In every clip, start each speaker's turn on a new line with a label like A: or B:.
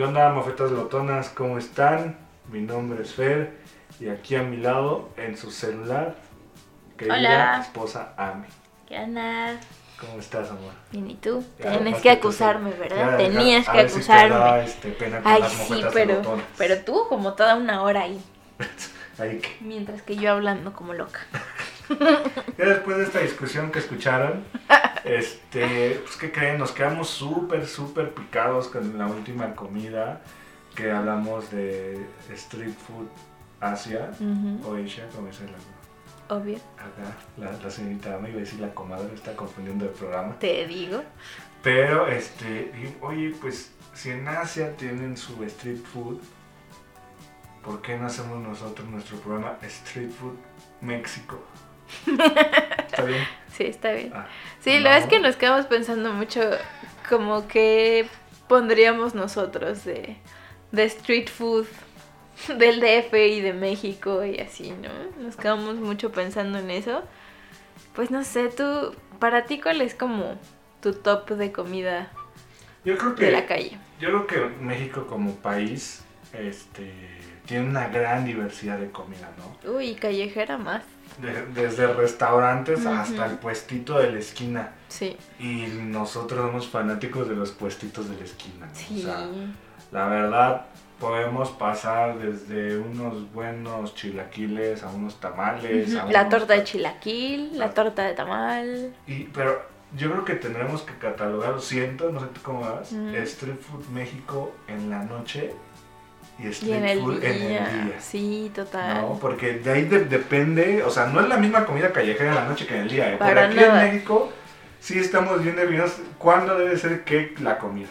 A: ¿Qué onda, mofetas glotonas? ¿Cómo están? Mi nombre es Fer y aquí a mi lado, en su celular, querida
B: Hola.
A: esposa Ame.
B: ¿Qué onda?
A: ¿Cómo estás, amor?
B: Bien, ¿y tú?
A: Ya,
B: Tienes que acusarme. ¿verdad?
A: Ya,
B: Tenías
A: a
B: que
A: te
B: acusarme.
A: da, este, pena con
B: Ay,
A: las
B: sí, pero,
A: glotonas.
B: pero tú como toda una hora ahí,
A: Ahí que-
B: mientras que yo hablando como loca.
A: Ya después de esta discusión que escucharon, este, pues ¿qué creen? Nos quedamos súper, súper picados con la última comida que hablamos de street food Asia o Asia, como dice la,
B: Obvio,
A: acá, la, la señorita Ame, iba a decir la comadre, está confundiendo el programa.
B: te digo.
A: Pero, este, oye, pues si en Asia tienen su street food, ¿por qué no hacemos nosotros nuestro programa Street Food México? ¿Está bien?
B: Sí, está bien.
A: Ah,
B: Sí, la verdad es
A: no.
B: que nos quedamos pensando mucho como que pondríamos nosotros de, de street food del DF y de México y así, ¿no? Nos quedamos mucho pensando en eso. Pues no sé, tú, para ti, ¿cuál es como tu top de comida
A: Yo creo
B: de la calle?
A: yo creo que México como país, este, tiene una gran diversidad de comida, ¿no?
B: Uy, callejera más.
A: De- desde restaurantes hasta el puestito de la esquina.
B: Sí,
A: Y nosotros somos fanáticos de los puestitos de la esquina, ¿no?
B: sí.
A: O sea, La verdad, podemos pasar desde unos buenos chilaquiles a unos tamales. a
B: La
A: unos
B: torta de chilaquil, la
A: Ah.
B: torta de tamal.
A: Y, pero yo creo que tendremos que catalogar, lo siento, no sé tú cómo vas. Street Food México en la noche y
B: Y
A: Street
B: en el
A: Food
B: día.
A: en el día.
B: Sí, total.
A: No, porque de ahí de- depende, o sea, no es la misma comida callejera en la noche que en el día. ¿eh? Por aquí
B: nada.
A: en México sí estamos bien definidos cuándo debe ser qué la comida.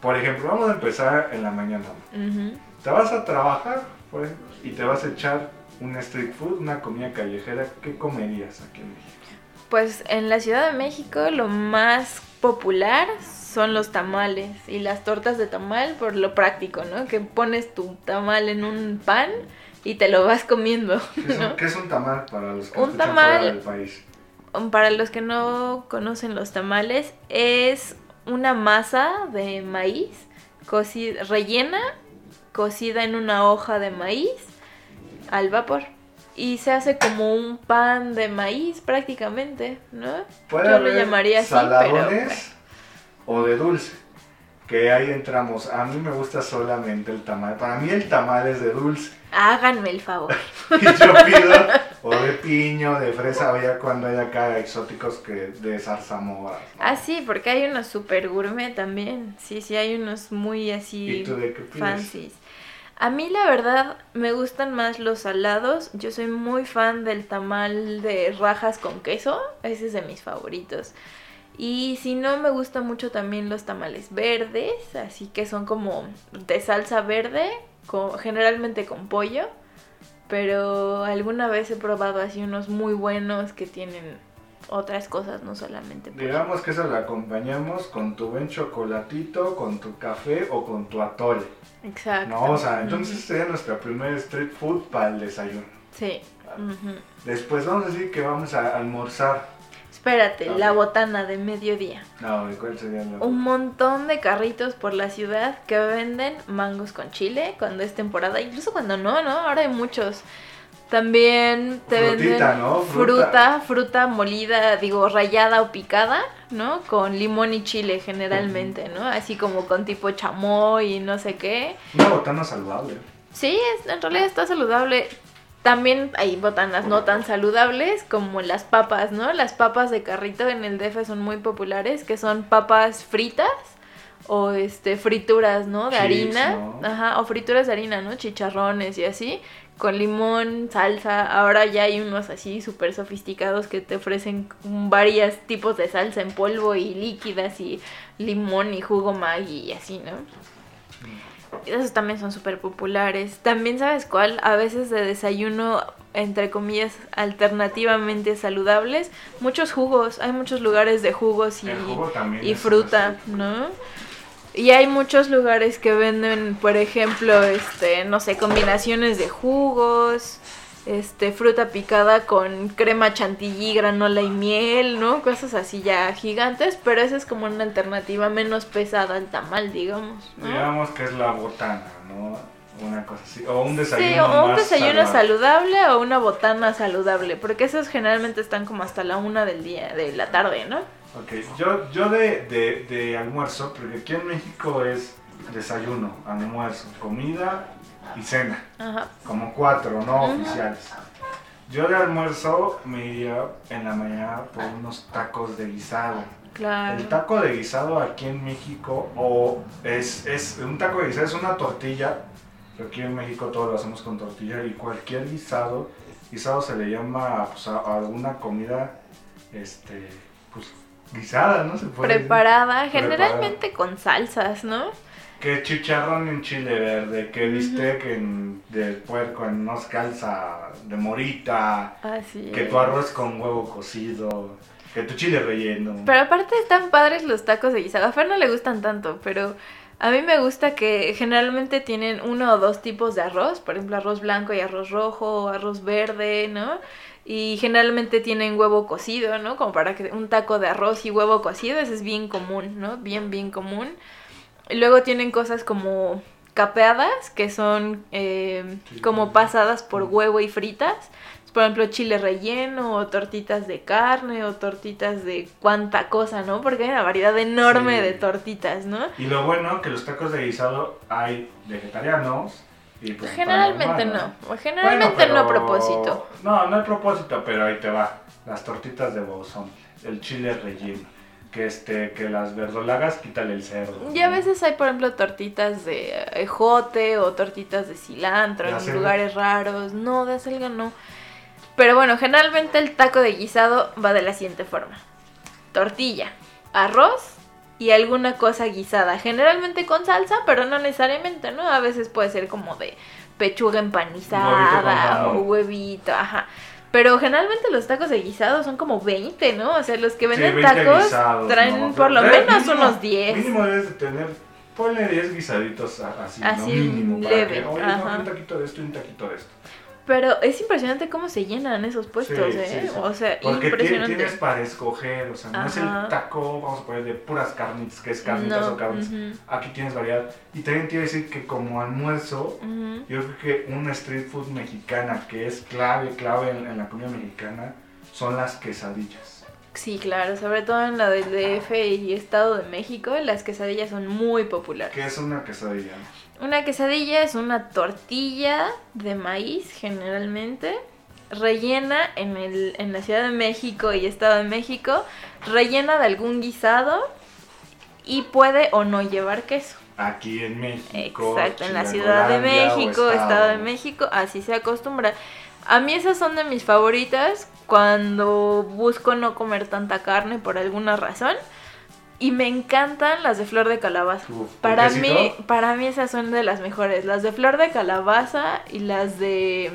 A: Por ejemplo, vamos a empezar en la mañana.
B: Ujú.
A: Te vas a trabajar, por ejemplo, y te vas a echar un street food, una comida callejera. ¿Qué comerías aquí en México?
B: Pues en la Ciudad de México lo más popular son los tamales y las tortas de tamal por lo práctico, ¿no? Que pones tu tamal en un pan y te lo vas comiendo,
A: ¿Qué es, un,
B: ¿no?
A: qué es un tamal para los que
B: Un tamal-
A: fuera del país?
B: Para los que no conocen los tamales, es una masa de maíz cocida, rellena, cocida en una hoja de maíz al vapor. Y se hace como un pan de maíz prácticamente, ¿no? Yo lo llamaría así,
A: saladones o de dulce. Que ahí entramos. A mí me gusta solamente el tamal. Para mí el tamal es de dulce.
B: Háganme el favor.
A: Y yo pido o de piño, de fresa, o ya cuando hay acá exóticos que de zarzamora.
B: Ah, sí, porque hay unos super gourmet también. Sí, sí, hay unos muy así
A: ¿Y tú de qué pides?
B: fancies. A mí la verdad me gustan más los salados. Yo soy muy fan del tamal de rajas con queso. Ese es de mis favoritos. Y si no, me gustan mucho también los tamales verdes, así que son como de salsa verde, con- generalmente con pollo. Pero alguna vez he probado así unos muy buenos que tienen otras cosas, no solamente pollo.
A: Digamos que eso lo acompañamos con tu buen chocolatito, con tu café o con tu atole.
B: Exacto.
A: No, o sea, entonces sería nuestra primera street food para el desayuno.
B: Sí.
A: Después vamos a decir que vamos a almorzar.
B: Espérate, la botana de mediodía.
A: No, ¿y ¿cuál sería la
B: Un montón de carritos por la ciudad que venden mangos con chile cuando es temporada, incluso cuando no, ¿no? Ahora hay muchos. También te
A: Frutita,
B: venden
A: ¿no?
B: fruta,
A: Fruta.
B: fruta molida, digo, rallada o picada, ¿no? Con limón y chile generalmente, ¿no? Así como con tipo chamoy y no sé qué.
A: Una botana saludable.
B: Sí, es- en realidad está saludable. También hay botanas no tan saludables como las papas, ¿no? Las papas de carrito en el DF son muy populares, que son papas fritas o este frituras, ¿no? De
A: Chips,
B: harina,
A: ¿no?
B: ajá, o frituras de harina, ¿no? Chicharrones y así, con limón, salsa. Ahora ya hay unos así súper sofisticados que te ofrecen varios tipos de salsa en polvo y líquidas y limón y jugo Maggi y así, ¿no? Esos también son súper populares. También, ¿sabes cuál? A veces de desayuno, entre comillas, alternativamente saludables, muchos jugos. Hay muchos lugares de jugos y,
A: jugo
B: y fruta, ¿no? Y hay muchos lugares que venden, por ejemplo, este, no sé, combinaciones de jugos, este, fruta picada con crema chantilly, granola y miel, ¿no? Cosas así ya gigantes, pero esa es como una alternativa menos pesada al tamal, digamos, ¿no?
A: Digamos que es la botana, ¿no? Una cosa así. O un desayuno.
B: Sí, o un
A: más
B: desayuno
A: saludable.
B: saludable o una botana saludable, porque esos generalmente están como hasta la una del día, de la tarde, ¿no?
A: Ok, yo, yo de, de, de almuerzo, porque aquí en México es desayuno, almuerzo, comida y cena.
B: Ajá.
A: Como cuatro, no
B: Ujú.
A: oficiales. Yo de almuerzo me iría en la mañana por unos tacos de guisado.
B: Claro.
A: El taco de guisado aquí en México, o es, es un taco de guisado, es una tortilla. pero Aquí en México todo lo hacemos con tortilla y cualquier guisado, guisado se le llama pues, a, alguna comida, este, pues guisada, ¿no? Se puede decir.
B: Preparada,
A: Preparada.
B: generalmente con salsas, ¿no?
A: Que chicharrón en chile verde, que bistec en, de puerco en unos calza de morita,
B: Así
A: que
B: es.
A: tu arroz con huevo cocido, que tu chile relleno.
B: Pero aparte están padres los tacos de guisado. A Fer no le gustan tanto, pero a mí me gusta que generalmente tienen uno o dos tipos de arroz. Por ejemplo, arroz blanco y arroz rojo, o arroz verde, ¿no? Y generalmente tienen huevo cocido, ¿no? Como para que un taco de arroz y huevo cocido, eso es bien común, ¿no? Bien, bien común. Luego tienen cosas como capeadas, que son eh, como pasadas por huevo y fritas. Por ejemplo, chile relleno, o tortitas de carne, o tortitas de cuánta cosa, ¿no? Porque hay una variedad enorme
A: Sí.
B: de tortitas, ¿no?
A: Y lo bueno que los tacos de guisado hay vegetarianos y pues
B: Generalmente no. Generalmente
A: Bueno,
B: no a
A: pero-
B: propósito.
A: No, no hay propósito, pero ahí te va. Las tortitas de bozón, el chile relleno, que este, que las verdolagas quítale el cerdo.
B: Y a veces hay, por ejemplo, tortitas de ejote o tortitas de cilantro
A: ¿De
B: en lugares raros. No, de acelga no. Pero bueno, generalmente el taco de guisado va de la siguiente forma. Tortilla, arroz y alguna cosa guisada. Generalmente con salsa, pero no necesariamente, ¿no? A veces puede ser como de pechuga empanizada
A: Huevito
B: o huevito, ajá. Pero generalmente los tacos de guisado son como 20, ¿no? O sea, los que venden
A: 20
B: tacos
A: guisados,
B: traen
A: ¿no?
B: por lo
A: eh,
B: menos
A: mínimo-
B: unos 10.
A: Mínimo debes de tener, ponle 10 guisaditos así,
B: Así,
A: ¿no? Mínimo, para
B: leve,
A: que, oye, no, un taquito de esto y un taquito de esto.
B: Pero es impresionante cómo se llenan esos puestos,
A: Sí,
B: ¿eh?
A: sí, sí.
B: O sea,
A: Porque
B: impresionante.
A: tienes para escoger, o sea, no es el taco, vamos a poner de puras carnitas, que es carnitas
B: No,
A: o
B: ujú,
A: Aquí tienes variedad. Y también te iba a decir que como almuerzo, yo creo que una street food mexicana que es clave, clave en, en la comida mexicana, son las quesadillas.
B: Sí, claro, sobre todo en la del DF y Estado de México, las quesadillas son muy populares.
A: ¿Qué es una quesadilla?
B: Una quesadilla es una tortilla de maíz generalmente rellena en, el, en la Ciudad de México y Estado de México, rellena de algún guisado y puede o no llevar queso.
A: Aquí en México.
B: Exacto, en la Ciudad de México, Estado de México, así se acostumbra. A mí esas son de mis favoritas cuando busco no comer tanta carne por alguna razón. Y me encantan las de flor de calabaza.
A: Uf, ¿con
B: Para
A: quesito?
B: mí, para mí esas son de las mejores. Las de flor de calabaza y las de...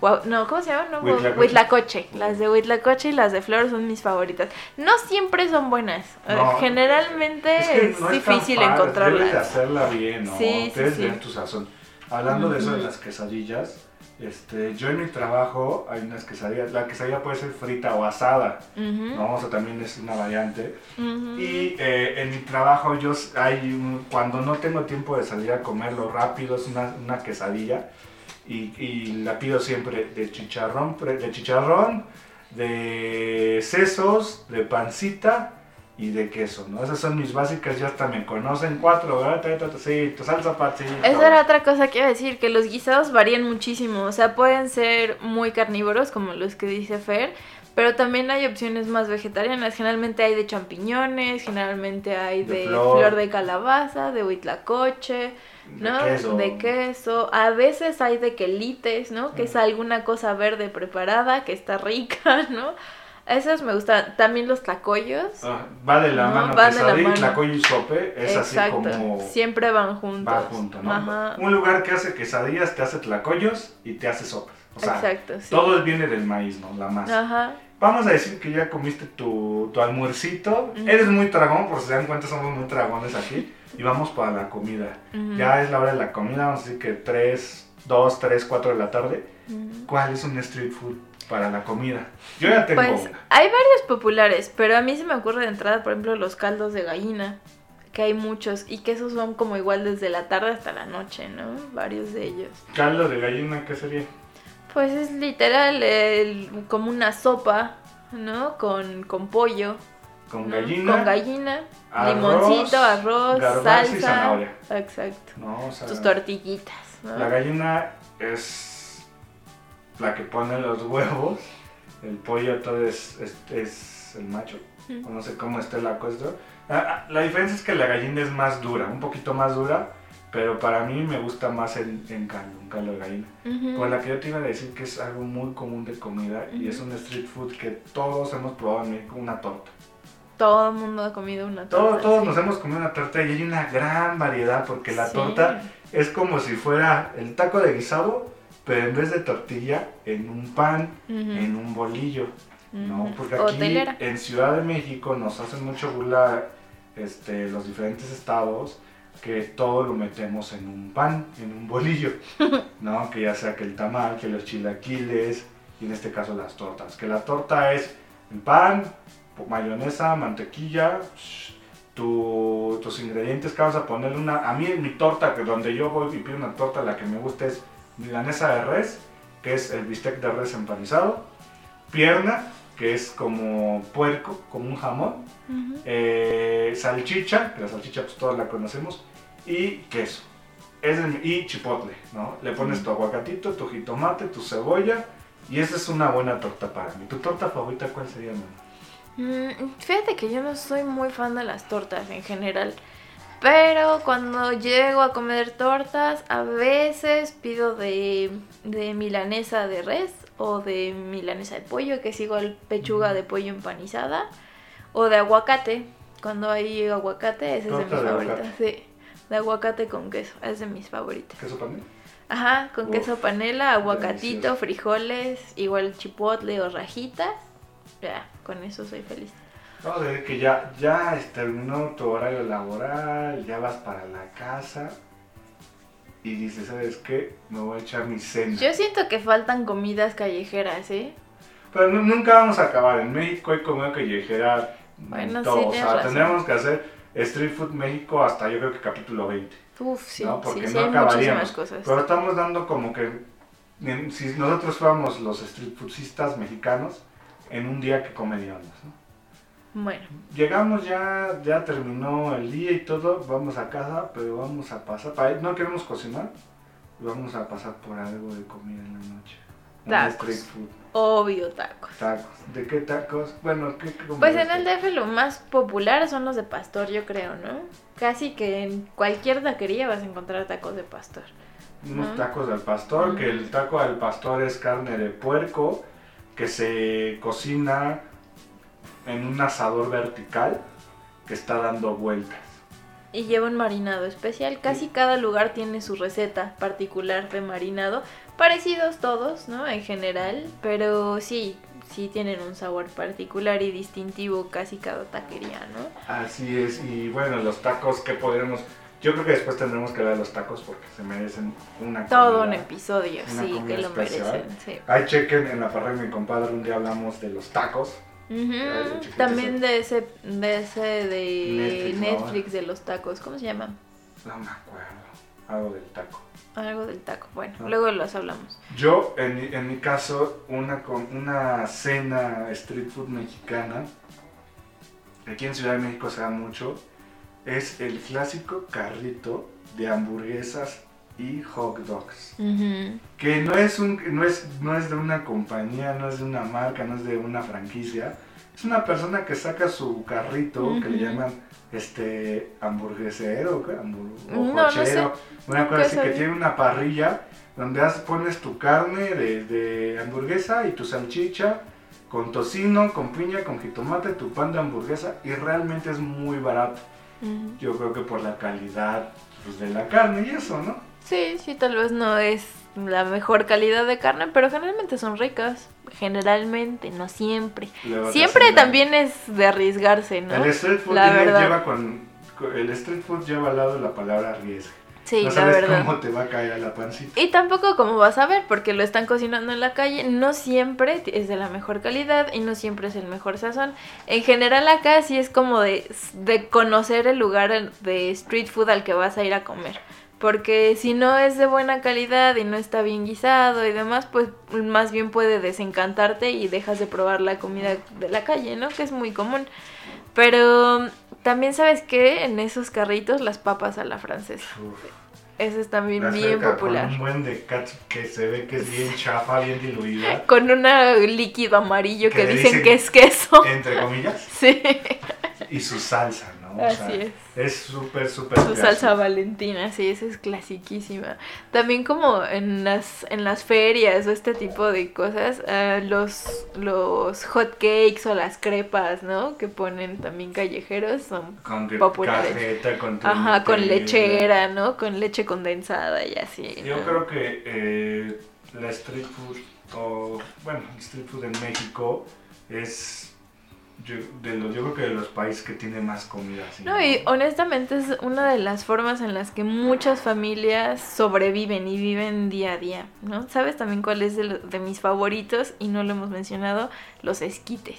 B: guau- No, ¿cómo se llaman? No,
A: Huitlacoche.
B: Las de Huitlacoche y las de flor son mis favoritas. No siempre son buenas. Eh,
A: No,
B: Generalmente es,
A: que no tan
B: difícil encontrarlas.
A: Debes de hacerla bien, ¿no?
B: Sí, sí,
A: Debes
B: sí.
A: de ver tu sazón. Hablando de eso de las quesadillas, este, yo en mi trabajo hay unas quesadillas. La quesadilla puede ser frita o asada, ¿no? O sea, también es una variante. Y eh, en mi trabajo yo hay un- cuando no tengo tiempo de salir a comerlo rápido es una, una quesadilla y, y la pido siempre de chicharrón, de chicharrón, de sesos, de pancita y de queso, ¿no? Esas son mis básicas, ya hasta me conocen cuatro, ¿verdad? Sí, tu salsa pancita.
B: Esa era otra cosa que iba a decir, que los guisados varían muchísimo. O sea, pueden ser muy carnívoros, como los que dice Fer, pero también hay opciones más vegetarianas. Generalmente hay de champiñones, generalmente hay
A: De
B: de,
A: flor.
B: flor. de calabaza, de huitlacoche, ¿no?
A: De queso.
B: De queso. A veces hay de quelites, ¿no? Que es alguna cosa verde preparada, que está rica, ¿no? Esas me gustan. También los tlacoyos.
A: Ah, va de la
B: No,
A: mano
B: van de la
A: quesadilla,
B: mano.
A: tlacoyo y sope. Es
B: Exacto.
A: así como
B: Siempre van juntos.
A: va junto, ¿no?
B: Ajá.
A: Un lugar que hace quesadillas te hace tlacoyos y te hace sopas. O sea,
B: Exacto, sí.
A: todo viene del maíz, ¿no? La masa.
B: Ajá.
A: Vamos a decir que ya comiste tu, tu almuercito.
B: Ujú.
A: Eres muy dragón, por si se dan cuenta, somos muy dragones aquí. Y vamos para la comida.
B: Ujú.
A: Ya es la hora de la comida, vamos a decir que 3, 2, 3, 4 de la tarde.
B: Ujú.
A: ¿Cuál es un street food para la comida? Yo ya tengo
B: Pues
A: una.
B: hay varios populares, pero a mí se me ocurre de entrada, por ejemplo, los caldos de gallina, que hay muchos y que esos son como igual desde la tarde hasta la noche, ¿no? Varios de ellos.
A: Caldo de gallina, ¿qué sería?
B: Pues es literal el- como una sopa, ¿no? Con, con pollo.
A: Con
B: ¿no?
A: gallina.
B: Con gallina,
A: arroz,
B: limoncito, arroz,
A: garbanzo y
B: salsa.
A: zanahoria.
B: Exacto.
A: No, o sea,
B: Tus tortillitas, ¿no?
A: La gallina es la que pone los huevos. El pollo todo es, es, es el macho. O No sé cómo esté la cosa. Ah, ah, La diferencia es que la gallina es más dura, un poquito más dura. Pero para mí me gusta más en, en caldo, un caldo de gallina.
B: Ujú.
A: Con la que yo te iba a decir que es algo muy común de comida y es un street food que todos hemos probado en México, una torta.
B: Todo el mundo ha comido una torta.
A: Todos, todos
B: sí.
A: nos hemos comido una torta y hay una gran variedad porque la
B: Sí.
A: torta es como si fuera el taco de guisado, pero en vez de tortilla, en un pan,
B: Ujú.
A: en un bolillo. ¿no?
B: Ujú.
A: Porque
B: O
A: aquí
B: telera.
A: en Ciudad de México nos hacen mucho burla este, los diferentes estados que todo lo metemos en un pan, en un bolillo, ¿no? Que ya sea que el tamal, que los chilaquiles y en este caso las tortas. Que la torta es el pan, mayonesa, mantequilla, tu- tus ingredientes que vamos a ponerle una... A mí en mi torta, que donde yo voy y pido una torta, la que me gusta es milanesa de res, que es el bistec de res empanizado, pierna, que es como puerco, como un jamón, eh, salchicha, que la salchicha pues todos la conocemos, y queso. Es el- y chipotle, ¿no? Le pones tu aguacatito, tu jitomate, tu cebolla, y esa es una buena torta para mí. ¿Tu torta favorita cuál sería, mamá?
B: Mm, Fíjate que yo no soy muy fan de las tortas en general. Pero cuando llego a comer tortas, a veces pido de, de milanesa de res o de milanesa de pollo, que es igual pechuga de pollo empanizada, o de aguacate. Cuando hay aguacate, ese es de mis
A: de
B: favoritas.
A: aguacate.
B: Sí, de aguacate con queso, es de mis favoritas.
A: ¿Queso panela?
B: Ajá, con
A: Uf,
B: queso panela, aguacatito,
A: delicioso.
B: frijoles, igual chipotle o rajitas. Ya, con eso soy feliz.
A: No, de que ya, ya terminó tu horario laboral, ya vas para la casa y dices, ¿sabes qué? Me voy a echar mi cena.
B: Yo siento que faltan comidas callejeras, ¿eh?
A: Pero nu- nunca vamos a acabar. En México hay comida callejera. en
B: Bueno,
A: todo.
B: sí,
A: o sea, tendríamos que hacer Street Food México hasta yo creo que capítulo 20.
B: Uf, sí,
A: No, porque
B: sí, sí,
A: no
B: hay
A: acabaríamos.
B: muchísimas cosas.
A: Pero estamos dando como que si nosotros fuéramos los street foodistas mexicanos, en un día que comeríamos, ¿no?
B: Bueno,
A: Llegamos ya, ya terminó el día y todo, vamos a casa, pero vamos a pasar, para, no queremos cocinar, vamos a pasar por algo de comida en la noche.
B: Tacos.
A: street food,
B: obvio tacos.
A: tacos. ¿De qué tacos? Bueno, ¿qué, qué
B: Pues en el DF lo más popular son los de pastor, yo creo, ¿no? Casi que en cualquier taquería vas a encontrar tacos de pastor.
A: Unos tacos del pastor, que el taco del pastor es carne de puerco, que se cocina en un asador vertical que está dando vueltas.
B: Y lleva un marinado especial. Casi cada lugar tiene su receta particular de marinado. Parecidos todos, ¿no? En general. Pero sí, sí tienen un sabor particular y distintivo casi cada taquería, ¿no?
A: Así es, y bueno, los tacos que podremos... Yo creo que después tendremos que ver los tacos porque se merecen una
B: Todo un episodio,
A: Una
B: sí, que lo
A: especial.
B: merecen, sí.
A: Ahí chequen en la parrilla de mi compadre, un día hablamos de los tacos.
B: También de ese, de ese de
A: Netflix,
B: de los tacos, ¿cómo se llama?
A: No me acuerdo, algo del taco.
B: Algo del taco, bueno,
A: Ah.
B: luego los hablamos.
A: Yo, en, mi- en mi caso, una, una cena street food mexicana, aquí en Ciudad de México se da mucho, es el clásico carrito de hamburguesas y hot dogs. Que no es, un, no, es, no es de una compañía, no es de una marca, no es de una franquicia. Es una persona que saca su carrito, que le llaman este hamburguesero, o
B: No, no
A: cochero, una cosa así que tiene una parrilla donde has- pones tu carne de, de hamburguesa y tu salchicha con tocino, con piña, con jitomate, tu pan de hamburguesa y realmente es muy barato. Yo creo que por la calidad pues, de la carne y eso, ¿no?
B: Sí, sí, tal vez no es la mejor calidad de carne, pero generalmente son ricas. Generalmente, no siempre. Siempre
A: la-
B: también es de arriesgarse, ¿no?
A: El street food
B: La verdad.
A: lleva con, el street food lleva al lado la palabra riesgo.
B: Sí,
A: no
B: la
A: sabes
B: verdad.
A: cómo te va a caer a la pancita.
B: Y tampoco como vas a ver, porque lo están cocinando en la calle, no siempre es de la mejor calidad y no siempre es el mejor sazón. En general acá sí es como de, de conocer el lugar de street food al que vas a ir a comer. Porque si no es de buena calidad y no está bien guisado y demás, pues más bien puede desencantarte y dejas de probar la comida de la calle, ¿no? Que es muy común. Pero también sabes que en esos carritos las papas a la francesa.
A: Uf.
B: Ese es también
A: La
B: bien popular.
A: Con un buen de que se ve que es bien chafa, bien diluida.
B: Con un líquido amarillo que, dicen,
A: dicen-
B: que es queso.
A: Entre comillas.
B: Sí,
A: Y su salsa, ¿no? O
B: Así
A: sea,
B: es.
A: Es súper, súper
B: su salsa valentina, sí, esa es clasiquísima. También como en las, en las ferias o este tipo de cosas, ah, los, los hot cakes o las crepas, ¿no? Que ponen también callejeros son
A: Con
B: populares.
A: cajeta, con
B: Ajá, con lechera, ¿no? Con leche condensada y así.
A: Yo
B: ¿no?
A: creo que eh, la street food, o bueno, el street food en México es yo, de los, yo creo que de los países que tiene más comida. así,
B: No, y honestamente es una de las formas en las que muchas familias sobreviven y viven día a día, ¿no? ¿Sabes también cuál es de, de mis favoritos? Y no lo hemos mencionado, los esquites.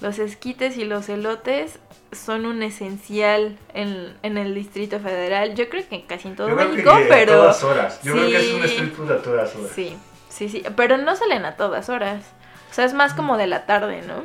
B: Los esquites y los elotes son un esencial en, en el Distrito Federal. Yo creo que casi en todo
A: Yo creo
B: México,
A: que
B: pero...
A: a todas horas. Yo creo que es un street food a todas horas.
B: Sí, sí, sí, pero no salen a todas horas. O sea, es más como de la tarde, ¿no?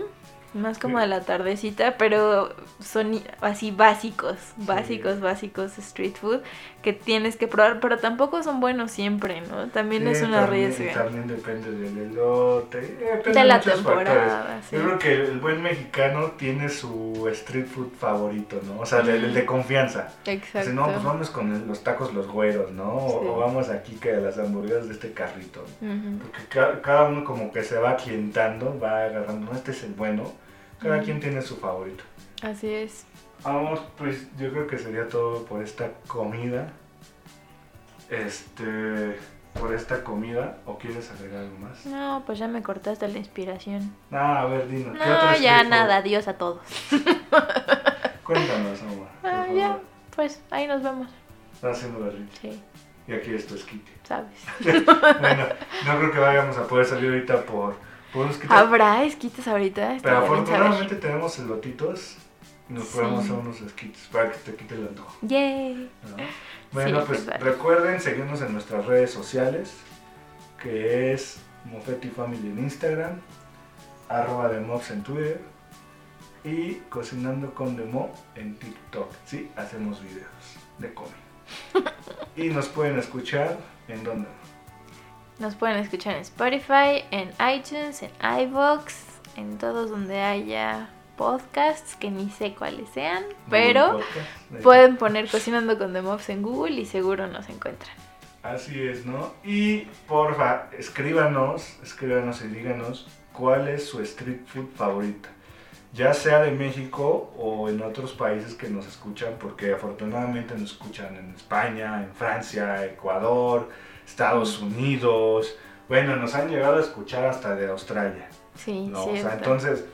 B: Más como
A: Sí.
B: de la tardecita, pero son así básicos, básicos, básicos street food que tienes que probar, pero tampoco son buenos siempre, ¿no? También
A: Sí,
B: es una
A: también,
B: riesga.
A: También depende del elote. eh, depende
B: De la temporada, sí.
A: Yo creo que el buen mexicano tiene su street food favorito, ¿no? O sea, el, el de confianza.
B: Exacto.
A: Si no, pues vamos con los tacos los güeros, ¿no? O,
B: Sí.
A: o vamos aquí que a las hamburguesas de este carrito.
B: Ujú.
A: Porque ca- cada uno como que se va clientando, va agarrando, no, este es el bueno. Cada
B: Ujú.
A: quien tiene su favorito.
B: Así es.
A: Vamos, pues yo creo que sería todo por esta comida. Este, por esta comida. ¿O quieres agregar algo más?
B: No, pues ya me cortaste la inspiración.
A: Ah, a ver, dinos. ¿qué otro
B: No, ya nada, adiós a todos.
A: Cuéntanos, por
B: Ah,
A: favor.
B: ya, pues ahí nos vemos.
A: Está haciendo berrinche.
B: Sí,
A: Y aquí es tu esquite.
B: sabes.
A: bueno, no creo que vayamos a poder salir ahorita por.
B: ¿Habrá esquites ahorita?
A: Pero afortunadamente tenemos elotitos y nos
B: Sí.
A: podemos hacer unos esquites para que te quite el antojo.
B: Yay.
A: ¿no? Bueno,
B: Sí,
A: pues
B: pues,
A: recuerden seguirnos en nuestras redes sociales, que es Mofetti Family en Instagram, arroba de Mobs en Twitter y Cocinando con Demo en TikTok. Sí, hacemos videos de comida. y nos pueden escuchar en donde.
B: Nos pueden escuchar en Spotify, en iTunes, en iVoox, en todos donde haya podcasts, que ni sé cuáles sean, pero pueden poner Cocinando con The Mobs en Google y seguro nos encuentran.
A: Así es, ¿no? Y porfa, escríbanos, escríbanos y díganos cuál es su street food favorita. Ya sea de México o en otros países que nos escuchan, porque afortunadamente nos escuchan en España, en Francia, Ecuador, Estados Unidos. Bueno, nos han llegado a escuchar hasta de Australia,
B: Sí,
A: ¿no? O sea, entonces,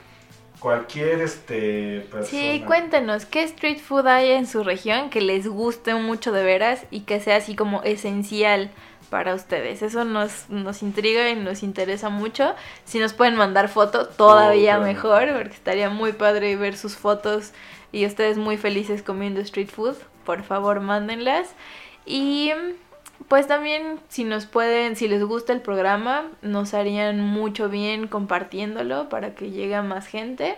A: cualquier este persona...
B: Sí, cuéntenos, ¿qué street food hay en su región que les guste mucho de veras y que sea así como esencial para ustedes? Eso nos, nos intriga y nos interesa mucho. Si nos pueden mandar foto, todavía
A: Oh,
B: mejor, porque estaría muy padre ver sus fotos y ustedes muy felices comiendo street food. Por favor, mándenlas. Y pues también si nos pueden, si les gusta el programa, nos harían mucho bien compartiéndolo para que llegue a más gente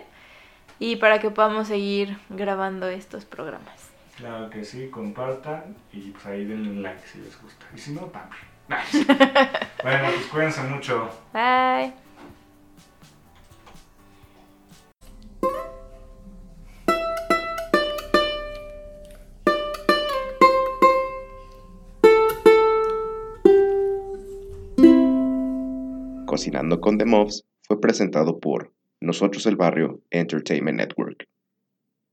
B: y para que podamos seguir grabando estos programas.
A: Claro que sí, compartan y pues ahí denle un like si les gusta. Y si no, también. bueno, pues cuídense mucho.
B: Bye.
C: Cocinando con The Mobs fue presentado por Nosotros el Barrio Entertainment Network.